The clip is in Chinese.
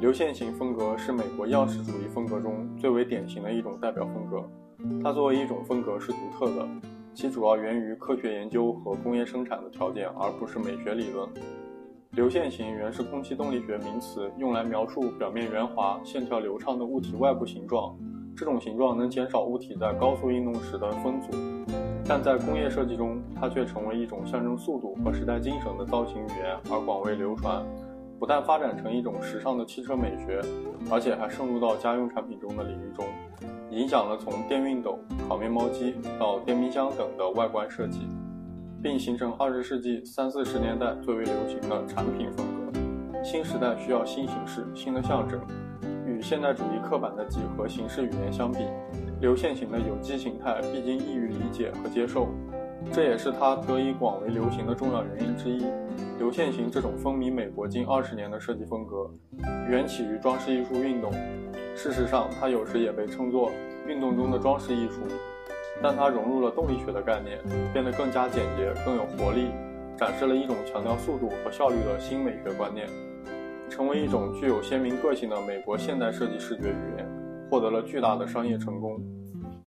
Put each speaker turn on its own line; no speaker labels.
流线型风格是美国样式主义风格中最为典型的一种代表风格。它作为一种风格是独特的，其主要源于科学研究和工业生产的条件，而不是美学理论。流线型原是空气动力学名词，用来描述表面圆滑、线条流畅的物体外部形状。这种形状能减少物体在高速运动时的风阻，但在工业设计中，它却成为一种象征速度和时代精神的造型语言而广为流传。不但发展成一种时尚的汽车美学，而且还渗入到家用产品中的领域中，影响了从电熨斗、烤面包机到电冰箱等的外观设计，并形成二十世纪三四十年代最为流行的产品风格。新时代需要新形式、新的象征。与现代主义刻板的几何形式语言相比，流线型的有机形态毕竟易于理解和接受。这也是它得以广为流行的重要原因之一。流线型这种风靡美国近二十年的设计风格，缘起于装饰艺术运动。事实上，它有时也被称作运动中的装饰艺术。但它融入了动力学的概念，变得更加简洁、更有活力，展示了一种强调速度和效率的新美学观念，成为一种具有鲜明个性的美国现代设计视觉语言，获得了巨大的商业成功。